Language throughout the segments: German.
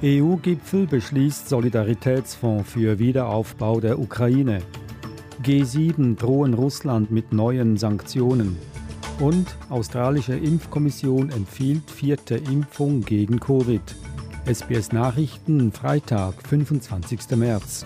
EU-Gipfel beschließt Solidaritätsfonds für Wiederaufbau der Ukraine. G7 drohen Russland mit neuen Sanktionen. Und australische Impfkommission empfiehlt vierte Impfung gegen Covid. SBS Nachrichten, Freitag, 25. März.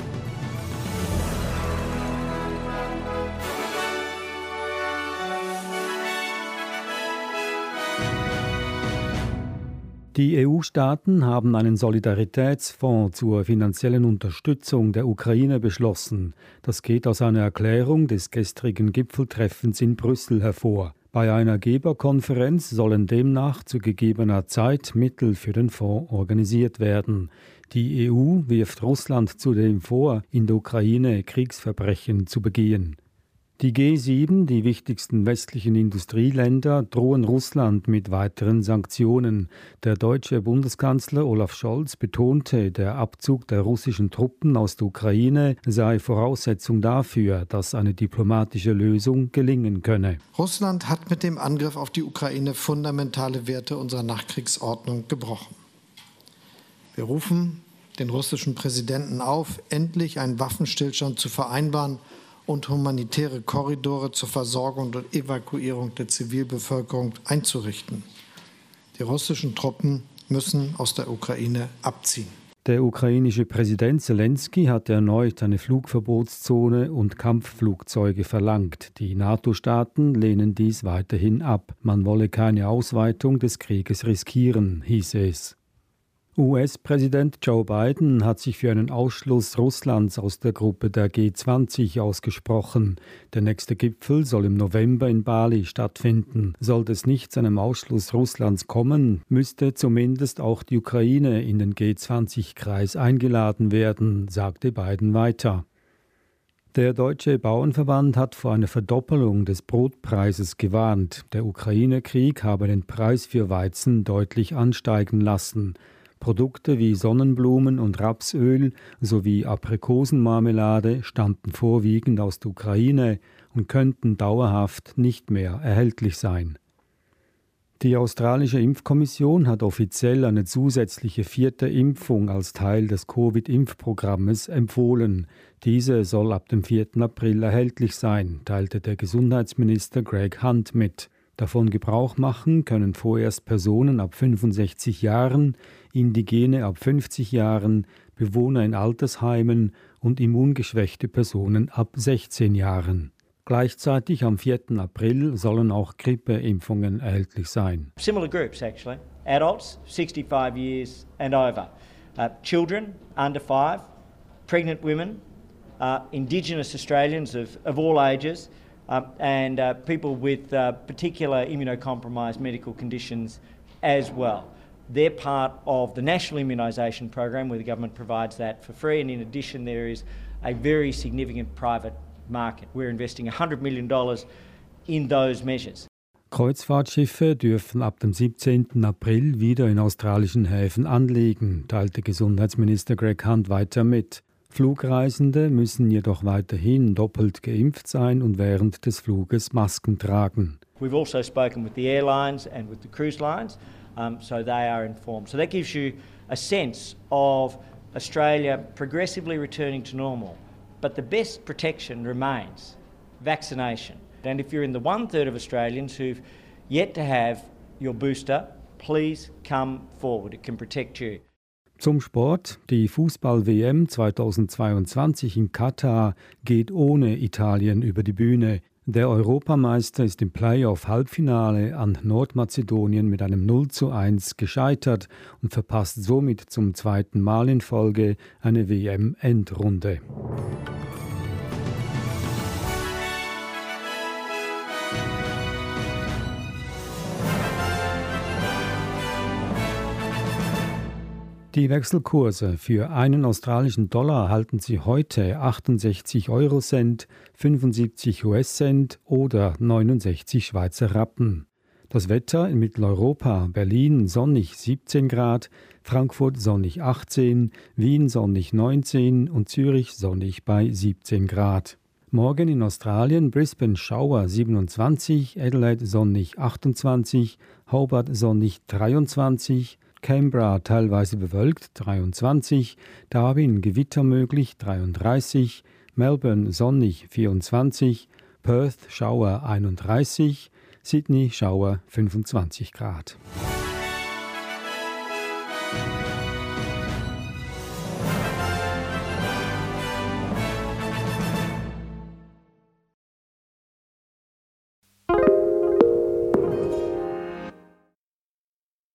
Die EU-Staaten haben einen Solidaritätsfonds zur finanziellen Unterstützung der Ukraine beschlossen. Das geht aus einer Erklärung des gestrigen Gipfeltreffens in Brüssel hervor. Bei einer Geberkonferenz sollen demnach zu gegebener Zeit Mittel für den Fonds organisiert werden. Die EU wirft Russland zudem vor, in der Ukraine Kriegsverbrechen zu begehen. Die G7, die wichtigsten westlichen Industrieländer, drohen Russland mit weiteren Sanktionen. Der deutsche Bundeskanzler Olaf Scholz betonte, der Abzug der russischen Truppen aus der Ukraine sei Voraussetzung dafür, dass eine diplomatische Lösung gelingen könne. Russland hat mit dem Angriff auf die Ukraine fundamentale Werte unserer Nachkriegsordnung gebrochen. Wir rufen den russischen Präsidenten auf, endlich einen Waffenstillstand zu vereinbaren und humanitäre Korridore zur Versorgung und Evakuierung der Zivilbevölkerung einzurichten. Die russischen Truppen müssen aus der Ukraine abziehen. Der ukrainische Präsident Zelensky hat erneut eine Flugverbotszone und Kampfflugzeuge verlangt. Die NATO-Staaten lehnen dies weiterhin ab. Man wolle keine Ausweitung des Krieges riskieren, hieß es. US-Präsident Joe Biden hat sich für einen Ausschluss Russlands aus der Gruppe der G20 ausgesprochen. Der nächste Gipfel soll im November in Bali stattfinden. Sollte es nicht zu einem Ausschluss Russlands kommen, müsste zumindest auch die Ukraine in den G20-Kreis eingeladen werden, sagte Biden weiter. Der Deutsche Bauernverband hat vor einer Verdoppelung des Brotpreises gewarnt. Der Ukraine-Krieg habe den Preis für Weizen deutlich ansteigen lassen. Produkte wie Sonnenblumen und Rapsöl sowie Aprikosenmarmelade stammten vorwiegend aus der Ukraine und könnten dauerhaft nicht mehr erhältlich sein. Die australische Impfkommission hat offiziell eine zusätzliche vierte Impfung als Teil des Covid-Impfprogrammes empfohlen. Diese soll ab dem 4. April erhältlich sein, teilte der Gesundheitsminister Greg Hunt mit. Davon Gebrauch machen können vorerst Personen ab 65 Jahren, Indigene ab 50 Jahren, Bewohner in Altersheimen und immungeschwächte Personen ab 16 Jahren. Gleichzeitig am 4. April sollen auch Grippeimpfungen erhältlich sein. Similar groups actually. Adults 65 years and over. Uh, children under 5, pregnant women, uh, indigenous Australians of, of all ages uh, and uh, people with uh, particular immunocompromised medical conditions as well. They're part of the national immunisation program where the government provides that for free, and in addition, there is a very significant private market. We're investing $100 million in those measures. Kreuzfahrtschiffe dürfen ab dem 17. April wieder in australischen Häfen anlegen, teilte Gesundheitsminister Greg Hunt weiter mit. Flugreisende müssen jedoch weiterhin doppelt geimpft sein und während des Fluges Masken tragen. We've also spoken with the airlines and with the cruise lines. um, so they are informed. So that gives you a sense of Australia progressively returning to normal. But the best protection remains vaccination. And if you're in the one third of Australians who've yet to have your booster, please come forward. It can protect you. Zum Sport. Die Fußball-WM 2022 in Katar geht ohne Italien über die Bühne. Der Europameister ist im Playoff-Halbfinale an Nordmazedonien mit einem 0 zu 1 gescheitert und verpasst somit zum zweiten Mal in Folge eine WM-Endrunde. Die Wechselkurse für einen australischen Dollar halten Sie heute 68 Eurocent, 75 US-Cent oder 69 Schweizer Rappen. Das Wetter in Mitteleuropa, Berlin sonnig 17 Grad, Frankfurt sonnig 18, Wien sonnig 19 und Zürich sonnig bei 17 Grad. Morgen in Australien Brisbane Schauer 27, Adelaide sonnig 28, Hobart sonnig 23, Canberra teilweise bewölkt 23, Darwin Gewitter möglich 33, Melbourne sonnig 24, Perth Schauer 31, Sydney Schauer 25 Grad.